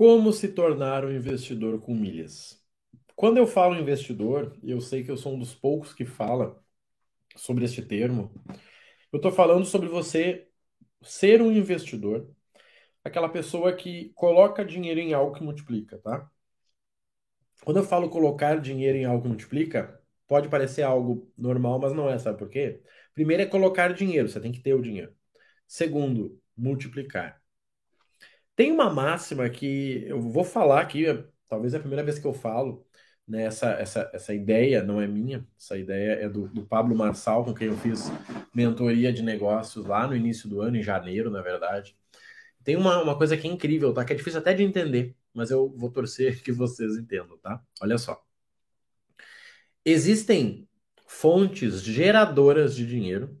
Como se tornar um investidor com milhas? Quando eu falo investidor, eu sei que eu sou um dos poucos que fala sobre este termo. Eu estou falando sobre você ser um investidor, aquela pessoa que coloca dinheiro em algo que multiplica, tá? Quando eu falo colocar dinheiro em algo que multiplica, pode parecer algo normal, mas não é, sabe por quê? Primeiro é colocar dinheiro, você tem que ter o dinheiro. Segundo, multiplicar. Tem uma máxima que eu vou falar aqui, talvez é a primeira vez que eu falo, né? Essa, essa, essa ideia não é minha, essa ideia é do, do Pablo Marçal, com quem eu fiz mentoria de negócios lá no início do ano, em janeiro, na verdade. Tem uma, uma coisa que é incrível, tá? Que é difícil até de entender, mas eu vou torcer que vocês entendam, tá? Olha só. Existem fontes geradoras de dinheiro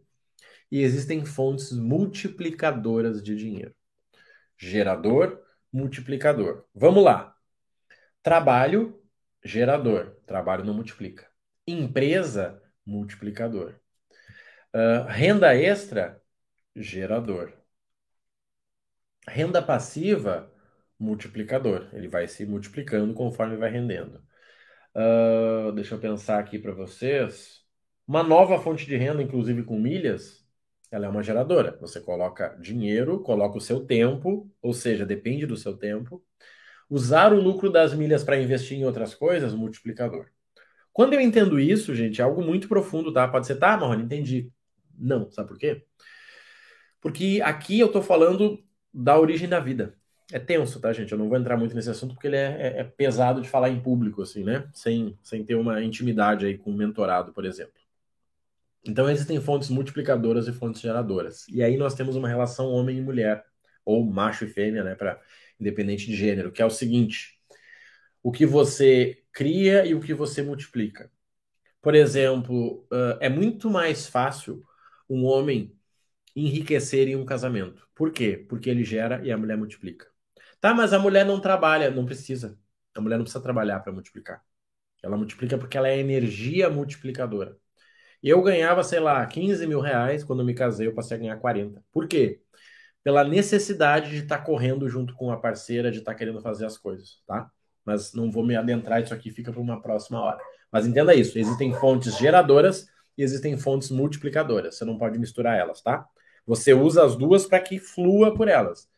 e existem fontes multiplicadoras de dinheiro. Gerador, multiplicador. Vamos lá. Trabalho, gerador. Trabalho não multiplica. Empresa, multiplicador. Uh, renda extra, gerador. Renda passiva, multiplicador. Ele vai se multiplicando conforme vai rendendo. Uh, deixa eu pensar aqui para vocês. Uma nova fonte de renda, inclusive com milhas, ela é uma geradora. Você coloca dinheiro, coloca o seu tempo, ou seja, depende do seu tempo. Usar o lucro das milhas para investir em outras coisas, multiplicador. Quando eu entendo isso, gente, é algo muito profundo, tá? Pode ser, tá, Marrone, entendi. Não, sabe por quê? Porque aqui eu estou falando da origem da vida. É tenso, tá, gente? Eu não vou entrar muito nesse assunto porque ele é, é, é pesado de falar em público, assim, né? Sem, sem ter uma intimidade aí com um mentorado, por exemplo. Então existem fontes multiplicadoras e fontes geradoras. E aí nós temos uma relação homem e mulher, ou macho e fêmea, né, para independente de gênero, que é o seguinte: o que você cria e o que você multiplica. Por exemplo, é muito mais fácil um homem enriquecer em um casamento. Por quê? Porque ele gera e a mulher multiplica. Tá, mas a mulher não trabalha, não precisa. A mulher não precisa trabalhar para multiplicar. Ela multiplica porque ela é energia multiplicadora. Eu ganhava, sei lá, 15 mil reais. Quando eu me casei, eu passei a ganhar 40. Por quê? Pela necessidade de estar tá correndo junto com a parceira, de estar tá querendo fazer as coisas, tá? Mas não vou me adentrar, isso aqui fica para uma próxima hora. Mas entenda isso: existem fontes geradoras e existem fontes multiplicadoras. Você não pode misturar elas, tá? Você usa as duas para que flua por elas.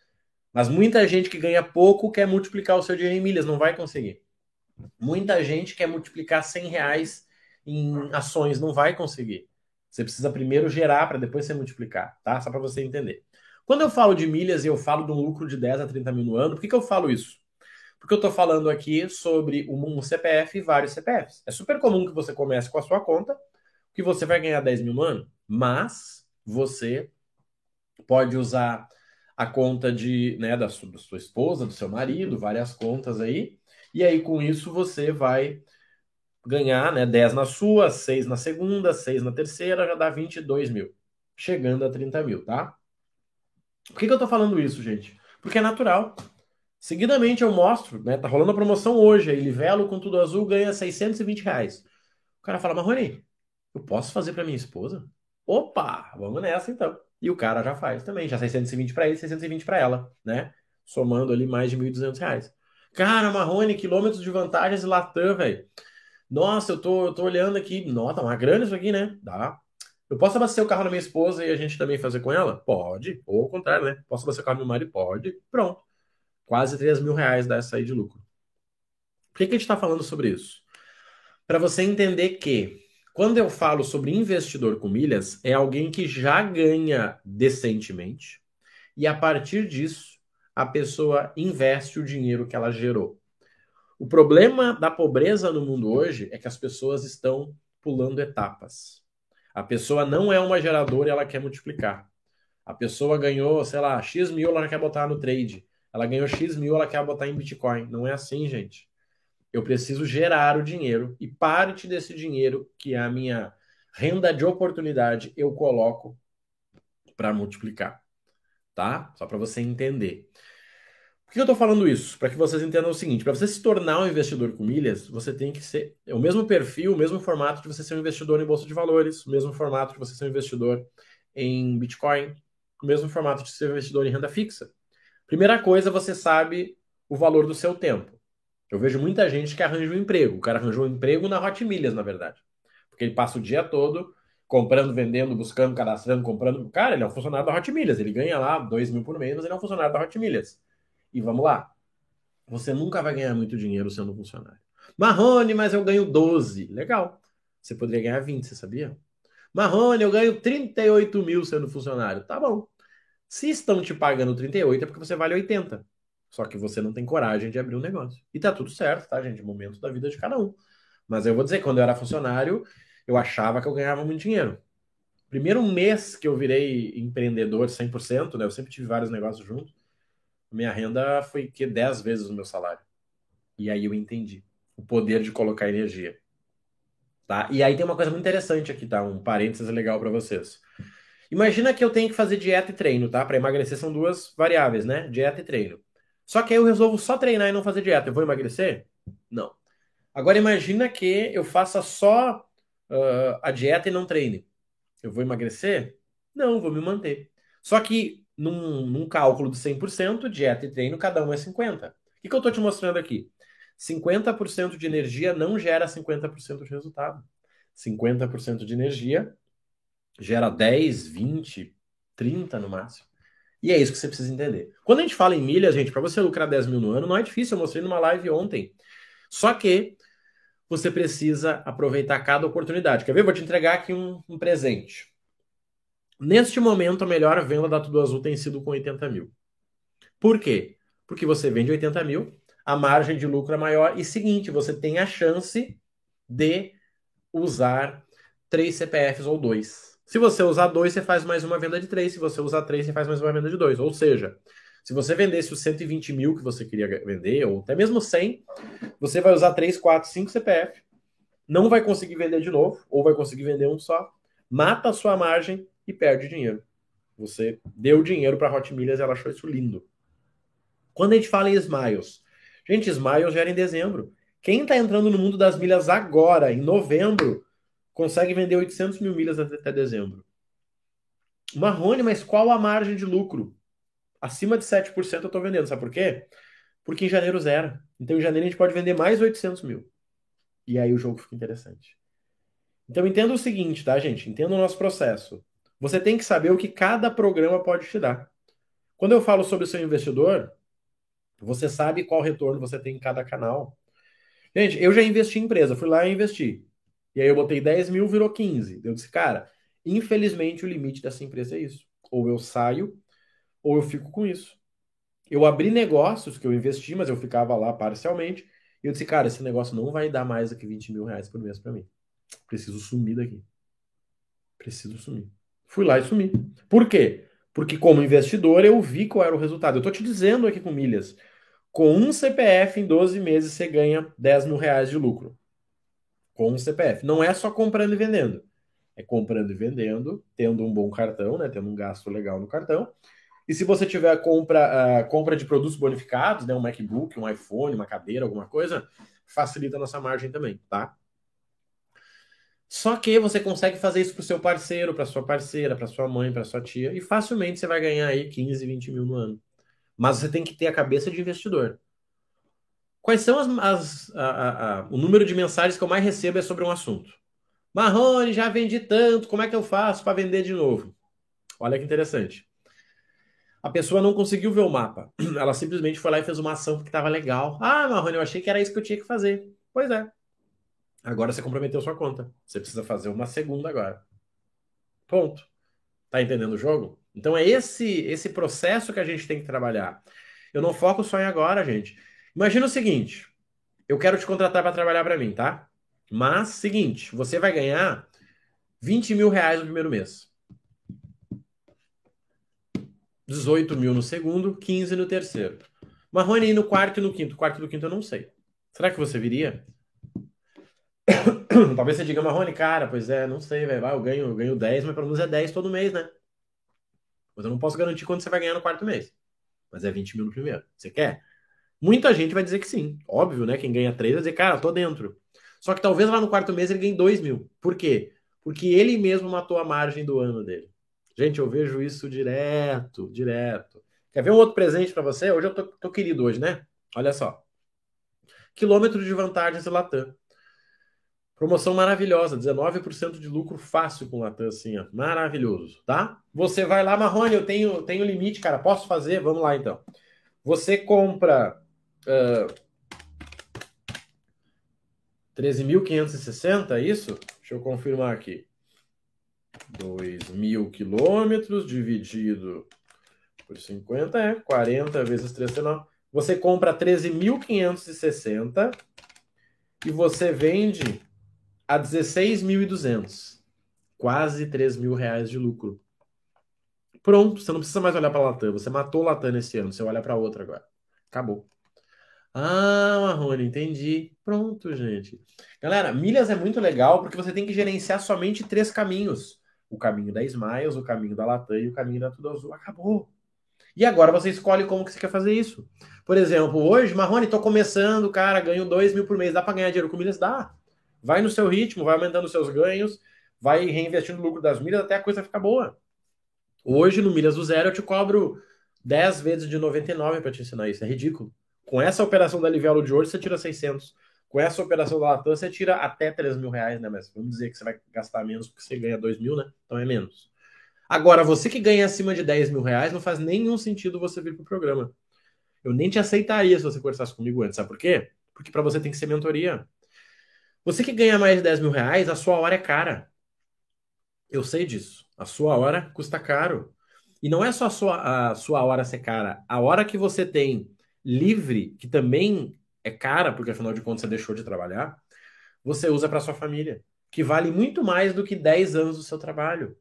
Mas muita gente que ganha pouco quer multiplicar o seu dinheiro em milhas, não vai conseguir. Muita gente quer multiplicar 100 reais em ações, não vai conseguir. Você precisa primeiro gerar para depois você multiplicar, tá? Só para você entender. Quando eu falo de milhas e eu falo de um lucro de 10 a 30 mil no ano, por que, que eu falo isso? Porque eu estou falando aqui sobre um CPF e vários CPFs. É super comum que você comece com a sua conta, que você vai ganhar 10 mil no ano, mas você pode usar a conta de, né, da sua, da sua esposa, do seu marido, várias contas aí, e aí com isso você vai ganhar né, 10 na sua, 6 na segunda, 6 na terceira, já dá 22 mil. Chegando a 30 mil, tá? Por que, que eu tô falando isso, gente? Porque é natural. Seguidamente eu mostro, né? Tá rolando a promoção hoje, aí Livelo com tudo azul ganha 620 reais. O cara fala, Marrone, eu posso fazer para minha esposa? Opa, vamos nessa então. E o cara já faz também, já 620 para ele, 620 para ela, né? Somando ali mais de 1.200 reais. Cara, Marrone, quilômetros de vantagens e Latam, velho. Nossa, eu tô, eu tô olhando aqui. Nota, uma grana isso aqui, né? Dá. Eu posso abastecer o carro da minha esposa e a gente também fazer com ela? Pode. Ou ao contrário, né? Posso abastecer o carro do meu marido? Pode. Pronto. Quase 3 mil reais dessa aí de lucro. Por que, que a gente está falando sobre isso? Para você entender que quando eu falo sobre investidor com milhas, é alguém que já ganha decentemente e a partir disso a pessoa investe o dinheiro que ela gerou. O problema da pobreza no mundo hoje é que as pessoas estão pulando etapas. A pessoa não é uma geradora e ela quer multiplicar. A pessoa ganhou, sei lá, X mil, ela quer botar no trade. Ela ganhou X mil, ela quer botar em Bitcoin. Não é assim, gente. Eu preciso gerar o dinheiro e parte desse dinheiro, que é a minha renda de oportunidade, eu coloco para multiplicar. Tá? Só para você entender. Por que eu estou falando isso? Para que vocês entendam o seguinte: para você se tornar um investidor com milhas, você tem que ser é o mesmo perfil, o mesmo formato de você ser um investidor em bolsa de valores, o mesmo formato de você ser um investidor em Bitcoin, o mesmo formato de ser um investidor em renda fixa. Primeira coisa, você sabe o valor do seu tempo. Eu vejo muita gente que arranja um emprego. O cara arranjou um emprego na Hot Milhas, na verdade. Porque ele passa o dia todo comprando, vendendo, buscando, cadastrando, comprando. Cara, ele é um funcionário da Hot Milhas. Ele ganha lá 2 mil por mês, mas ele é um funcionário da Hot Milhas. E vamos lá. Você nunca vai ganhar muito dinheiro sendo funcionário. Marrone, mas eu ganho 12. Legal. Você poderia ganhar 20, você sabia? Marrone, eu ganho 38 mil sendo funcionário. Tá bom. Se estão te pagando 38, é porque você vale 80. Só que você não tem coragem de abrir um negócio. E tá tudo certo, tá, gente? Momento da vida de cada um. Mas eu vou dizer, quando eu era funcionário, eu achava que eu ganhava muito dinheiro. Primeiro mês que eu virei empreendedor 100%, né? Eu sempre tive vários negócios juntos. Minha renda foi que 10 vezes o meu salário. E aí eu entendi o poder de colocar energia. Tá? E aí tem uma coisa muito interessante aqui, tá? Um parênteses legal para vocês. Imagina que eu tenho que fazer dieta e treino, tá? Para emagrecer são duas variáveis, né? Dieta e treino. Só que aí eu resolvo só treinar e não fazer dieta. Eu vou emagrecer? Não. Agora imagina que eu faça só uh, a dieta e não treine. Eu vou emagrecer? Não, vou me manter. Só que num, num cálculo de 100%, dieta e treino, cada um é 50%. O que, que eu estou te mostrando aqui? 50% de energia não gera 50% de resultado. 50% de energia gera 10, 20, 30 no máximo. E é isso que você precisa entender. Quando a gente fala em milhas, gente, para você lucrar 10 mil no ano, não é difícil. Eu mostrei numa live ontem. Só que você precisa aproveitar cada oportunidade. Quer ver? Vou te entregar aqui um, um presente. Neste momento, a melhor venda da Tudo Azul tem sido com 80 mil. Por quê? Porque você vende 80 mil, a margem de lucro é maior. E seguinte, você tem a chance de usar três CPFs ou dois. Se você usar dois, você faz mais uma venda de três. Se você usar três, você faz mais uma venda de dois. Ou seja, se você vendesse os 120 mil que você queria vender, ou até mesmo 100, você vai usar 3, 4, 5 CPF, não vai conseguir vender de novo, ou vai conseguir vender um só, mata a sua margem e perde dinheiro. Você deu dinheiro para Hot Milhas e ela achou isso lindo. Quando a gente fala em Smiles, gente, Smiles já era em dezembro. Quem está entrando no mundo das milhas agora, em novembro, consegue vender 800 mil milhas até dezembro. Marrone, mas qual a margem de lucro? Acima de 7% eu estou vendendo. Sabe por quê? Porque em janeiro zero. Então em janeiro a gente pode vender mais 800 mil. E aí o jogo fica interessante. Então entenda o seguinte, tá, gente? Entenda o nosso processo. Você tem que saber o que cada programa pode te dar. Quando eu falo sobre o seu investidor, você sabe qual retorno você tem em cada canal. Gente, eu já investi em empresa, fui lá e investi. E aí eu botei 10 mil, virou 15. Eu disse, cara, infelizmente o limite dessa empresa é isso. Ou eu saio, ou eu fico com isso. Eu abri negócios que eu investi, mas eu ficava lá parcialmente. E eu disse, cara, esse negócio não vai dar mais do que 20 mil reais por mês para mim. Preciso sumir daqui. Preciso sumir. Fui lá e sumi. Por quê? Porque como investidor eu vi qual era o resultado. Eu tô te dizendo aqui com milhas. Com um CPF em 12 meses você ganha 10 mil reais de lucro com o CPF. Não é só comprando e vendendo. É comprando e vendendo, tendo um bom cartão, né? Tendo um gasto legal no cartão. E se você tiver compra, uh, compra de produtos bonificados, né? Um MacBook, um iPhone, uma cadeira, alguma coisa, facilita a nossa margem também, tá? Só que você consegue fazer isso para o seu parceiro, para sua parceira, para sua mãe, para sua tia, e facilmente você vai ganhar aí 15, 20 mil no ano. Mas você tem que ter a cabeça de investidor. Quais são as, as a, a, a, o número de mensagens que eu mais recebo é sobre um assunto? Marrone, já vendi tanto, como é que eu faço para vender de novo? Olha que interessante. A pessoa não conseguiu ver o mapa. Ela simplesmente foi lá e fez uma ação que estava legal. Ah, Marrone, eu achei que era isso que eu tinha que fazer. Pois é. Agora você comprometeu sua conta. Você precisa fazer uma segunda agora. Ponto. Tá entendendo o jogo? Então é esse esse processo que a gente tem que trabalhar. Eu não foco só em agora, gente. Imagina o seguinte: eu quero te contratar para trabalhar para mim, tá? Mas, seguinte, você vai ganhar 20 mil reais no primeiro mês. 18 mil no segundo, 15 no terceiro. Marrone no quarto e no quinto. Quarto e no quinto eu não sei. Será que você viria? Talvez você diga, Marrone, cara, pois é, não sei, velho. Eu ganho, eu ganho 10, mas pelo menos é 10 todo mês, né? Mas eu não posso garantir quanto você vai ganhar no quarto mês. Mas é 20 mil no primeiro. Você quer? Muita gente vai dizer que sim. Óbvio, né? Quem ganha 3 vai dizer, cara, tô dentro. Só que talvez lá no quarto mês ele ganhe 2 mil. Por quê? Porque ele mesmo matou a margem do ano dele. Gente, eu vejo isso direto, direto. Quer ver um outro presente para você? Hoje eu tô, tô, querido hoje, né? Olha só. Quilômetro de vantagens da Latam. Promoção maravilhosa, 19% de lucro fácil com Latam, assim, ó. Maravilhoso, tá? Você vai lá, Marrone, eu tenho, tenho limite, cara, posso fazer? Vamos lá, então. Você compra uh, 13.560, é isso? Deixa eu confirmar aqui. 2.000 quilômetros dividido por 50 é 40 vezes 3,9. Você compra 13.560 e você vende a 16.200. Quase 3 mil reais de lucro. Pronto, você não precisa mais olhar para a Latam. Você matou a Latam nesse ano, você olha para outra agora. Acabou. Ah, Marrone, entendi. Pronto, gente. Galera, milhas é muito legal porque você tem que gerenciar somente três caminhos: o caminho da Smiles, o caminho da Latam e o caminho da Tudo Azul. Acabou. E agora você escolhe como que você quer fazer isso. Por exemplo, hoje, Marrone, tô começando, cara, ganho 2 mil por mês. Dá para ganhar dinheiro com milhas? Dá. Vai no seu ritmo, vai aumentando seus ganhos, vai reinvestindo o lucro das milhas até a coisa ficar boa. Hoje, no Milhas do Zero, eu te cobro 10 vezes de 99 para te ensinar isso. É ridículo. Com essa operação da Livelo de hoje, você tira 600. Com essa operação da Latam, você tira até 3 mil reais, né? Mas vamos dizer que você vai gastar menos porque você ganha 2 mil, né? Então é menos. Agora, você que ganha acima de 10 mil reais, não faz nenhum sentido você vir para o programa. Eu nem te aceitaria se você conversasse comigo antes. Sabe por quê? Porque para você tem que ser mentoria. Você que ganha mais de 10 mil reais, a sua hora é cara. Eu sei disso. A sua hora custa caro. E não é só a sua, a sua hora ser cara. A hora que você tem livre, que também é cara, porque afinal de contas você deixou de trabalhar, você usa para sua família, que vale muito mais do que 10 anos do seu trabalho.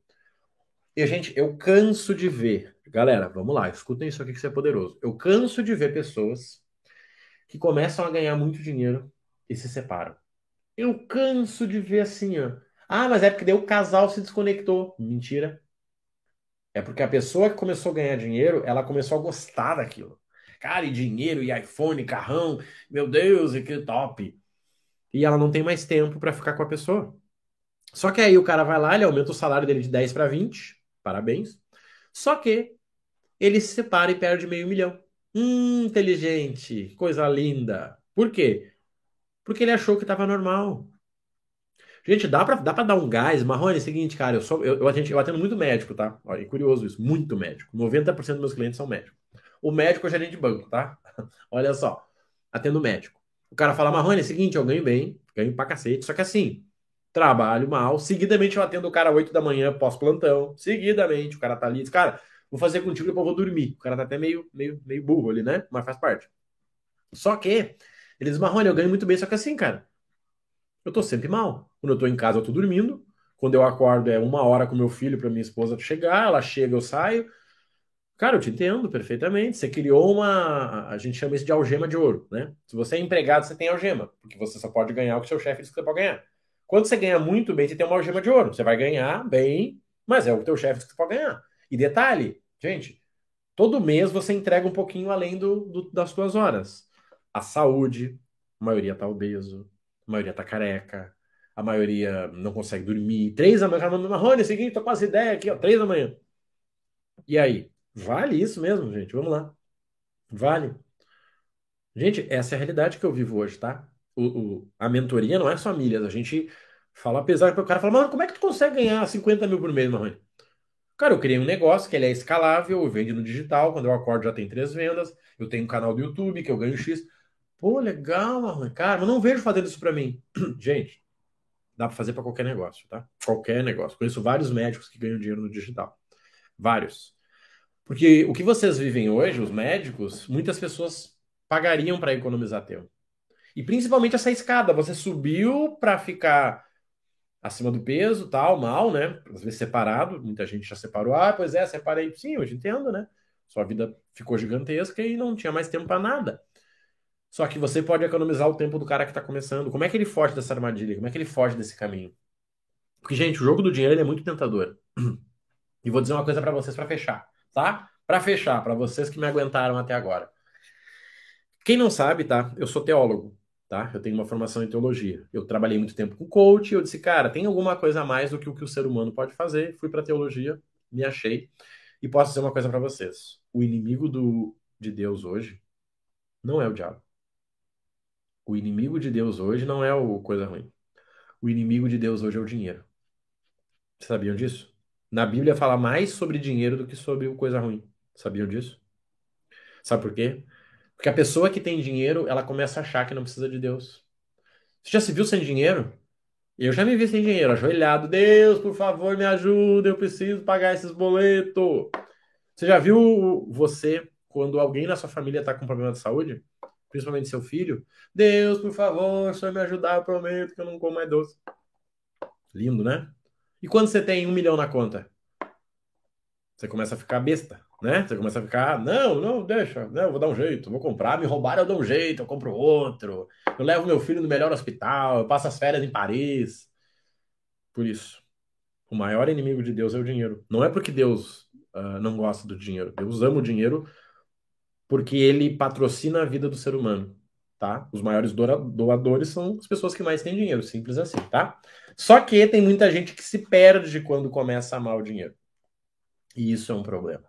E, gente, eu canso de ver. Galera, vamos lá, escutem isso aqui que isso é poderoso. Eu canso de ver pessoas que começam a ganhar muito dinheiro e se separam. Eu canso de ver assim, ó. Ah, mas é porque o casal se desconectou. Mentira. É porque a pessoa que começou a ganhar dinheiro, ela começou a gostar daquilo. Cara, e dinheiro, e iPhone, carrão, meu Deus, e que top. E ela não tem mais tempo para ficar com a pessoa. Só que aí o cara vai lá, ele aumenta o salário dele de 10 para 20 Parabéns. Só que ele se separa e perde meio milhão. Hum, inteligente, coisa linda. Por quê? Porque ele achou que estava normal. Gente, dá pra, dá dar um gás. Marrone, é o seguinte, cara, eu, sou, eu, eu, atendo, eu atendo muito médico, tá? É curioso isso, muito médico. 90% dos meus clientes são médicos. O médico é gerente de banco, tá? Olha só, atendo médico. O cara fala, Marrone, é o seguinte, eu ganho bem, ganho pra cacete, só que assim, trabalho mal, seguidamente eu atendo o cara 8 da manhã, pós-plantão, seguidamente, o cara tá ali, diz, cara, vou fazer contigo, depois eu vou dormir. O cara tá até meio, meio, meio burro ali, né? Mas faz parte. Só que, eles Marrone, eu ganho muito bem, só que assim, cara, eu tô sempre mal. Quando eu tô em casa, eu tô dormindo. Quando eu acordo, é uma hora com meu filho para minha esposa chegar, ela chega, eu saio. Cara, eu te entendo perfeitamente. Você criou uma. A gente chama isso de algema de ouro, né? Se você é empregado, você tem algema, porque você só pode ganhar o que seu chefe diz que você pode ganhar. Quando você ganha muito bem, você tem uma algema de ouro. Você vai ganhar bem, mas é o que teu chefe que você pode ganhar. E detalhe, gente, todo mês você entrega um pouquinho além do, do das suas horas. A saúde, a maioria tá obeso, a maioria tá careca, a maioria não consegue dormir. Três da manhã, Marrone, seguinte, tô com as ideias aqui, ó, três da manhã. E aí? Vale isso mesmo, gente? Vamos lá. Vale. Gente, essa é a realidade que eu vivo hoje, tá? o, o, a mentoria não é só milhas. A gente fala, apesar que o cara fala, mano, como é que tu consegue ganhar 50 mil por mês, Marrone? Cara, eu criei um negócio que ele é escalável, eu vendo no digital, quando eu acordo já tem três vendas, eu tenho um canal do YouTube que eu ganho X. Pô, legal, Marrone. Cara, mas não vejo fazendo isso para mim. Gente, dá para fazer para qualquer negócio, tá? Qualquer negócio. Conheço vários médicos que ganham dinheiro no digital. Vários. Porque o que vocês vivem hoje, os médicos, muitas pessoas pagariam para economizar tempo. E principalmente essa escada, você subiu para ficar acima do peso, tal, mal, né? Às vezes separado, muita gente já separou. Ah, pois é, separei. Sim, hoje entendo, né? Sua vida ficou gigantesca e não tinha mais tempo para nada. Só que você pode economizar o tempo do cara que está começando. Como é que ele foge dessa armadilha? Como é que ele foge desse caminho? Porque, gente, o jogo do dinheiro é muito tentador. E vou dizer uma coisa para vocês para fechar, tá? Para fechar, para vocês que me aguentaram até agora. Quem não sabe, tá? Eu sou teólogo tá? Eu tenho uma formação em teologia. Eu trabalhei muito tempo com coach eu disse, cara, tem alguma coisa a mais do que o que o ser humano pode fazer. Fui para teologia, me achei e posso dizer uma coisa para vocês. O inimigo do, de Deus hoje Não é o diabo. O inimigo de Deus hoje não é o coisa ruim. O inimigo de Deus hoje é o dinheiro. Sabiam disso? Na Bíblia fala mais sobre dinheiro do que sobre coisa ruim. Sabiam disso? Sabe por quê? Porque a pessoa que tem dinheiro, ela começa a achar que não precisa de Deus. Você já se viu sem dinheiro? Eu já me vi sem dinheiro, ajoelhado. Deus, por favor, me ajuda, eu preciso pagar esses boletos. Você já viu você, quando alguém na sua família está com problema de saúde? Principalmente seu filho? Deus, por favor, só me ajudar, eu prometo que eu não como mais doce. Lindo, né? E quando você tem um milhão na conta? Você começa a ficar besta, né? Você começa a ficar, não, não, deixa, eu vou dar um jeito, vou comprar, me roubaram, eu dou um jeito, eu compro outro, eu levo meu filho no melhor hospital, eu passo as férias em Paris. Por isso, o maior inimigo de Deus é o dinheiro. Não é porque Deus uh, não gosta do dinheiro, Deus ama o dinheiro porque ele patrocina a vida do ser humano, tá? Os maiores doadores são as pessoas que mais têm dinheiro, simples assim, tá? Só que tem muita gente que se perde quando começa a amar o dinheiro. E isso é um problema.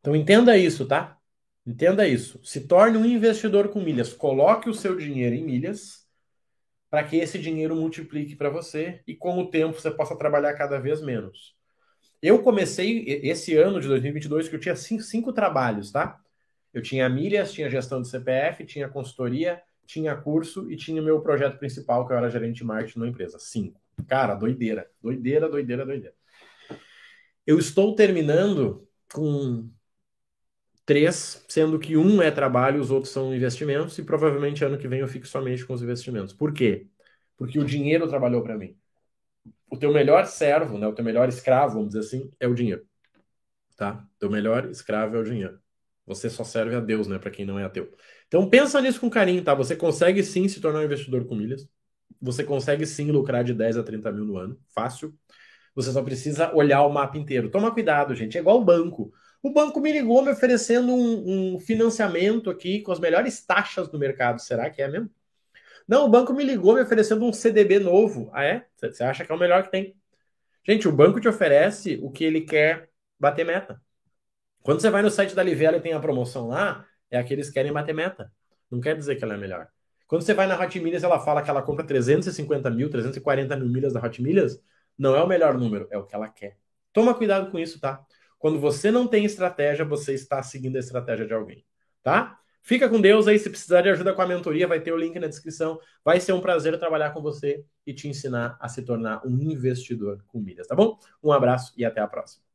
Então entenda isso, tá? Entenda isso. Se torne um investidor com milhas. Coloque o seu dinheiro em milhas para que esse dinheiro multiplique para você e com o tempo você possa trabalhar cada vez menos. Eu comecei esse ano de 2022 que eu tinha cinco, cinco trabalhos, tá? Eu tinha milhas, tinha gestão de CPF, tinha consultoria, tinha curso e tinha meu projeto principal, que eu era gerente de marketing na empresa. Cinco. Cara, doideira. Doideira, doideira, doideira. Eu estou terminando com três, sendo que um é trabalho, os outros são investimentos, e provavelmente ano que vem eu fico somente com os investimentos. Por quê? Porque o dinheiro trabalhou para mim. O teu melhor servo, né, o teu melhor escravo, vamos dizer assim, é o dinheiro. Tá? O teu melhor escravo é o dinheiro. Você só serve a Deus, né, para quem não é ateu. Então pensa nisso com carinho, tá? Você consegue sim se tornar um investidor com milhas. Você consegue sim lucrar de 10 a 30 mil no ano. Fácil. Você só precisa olhar o mapa inteiro. Toma cuidado, gente. É igual o banco. O banco me ligou me oferecendo um, um financiamento aqui com as melhores taxas do mercado. Será que é mesmo? Não, o banco me ligou me oferecendo um CDB novo. Ah, é? Você acha que é o melhor que tem? Gente, o banco te oferece o que ele quer bater meta. Quando você vai no site da Livelo e tem a promoção lá, é que eles querem bater meta. Não quer dizer que ela é melhor. Quando você vai na Hot Milhas, ela fala que ela compra 350 mil, 340 mil milhas da Hot Milhas. Não é o melhor número, é o que ela quer. Toma cuidado com isso, tá? Quando você não tem estratégia, você está seguindo a estratégia de alguém, tá? Fica com Deus aí, se precisar de ajuda com a mentoria, vai ter o link na descrição. Vai ser um prazer trabalhar com você e te ensinar a se tornar um investidor com milhas, tá bom? Um abraço e até a próxima.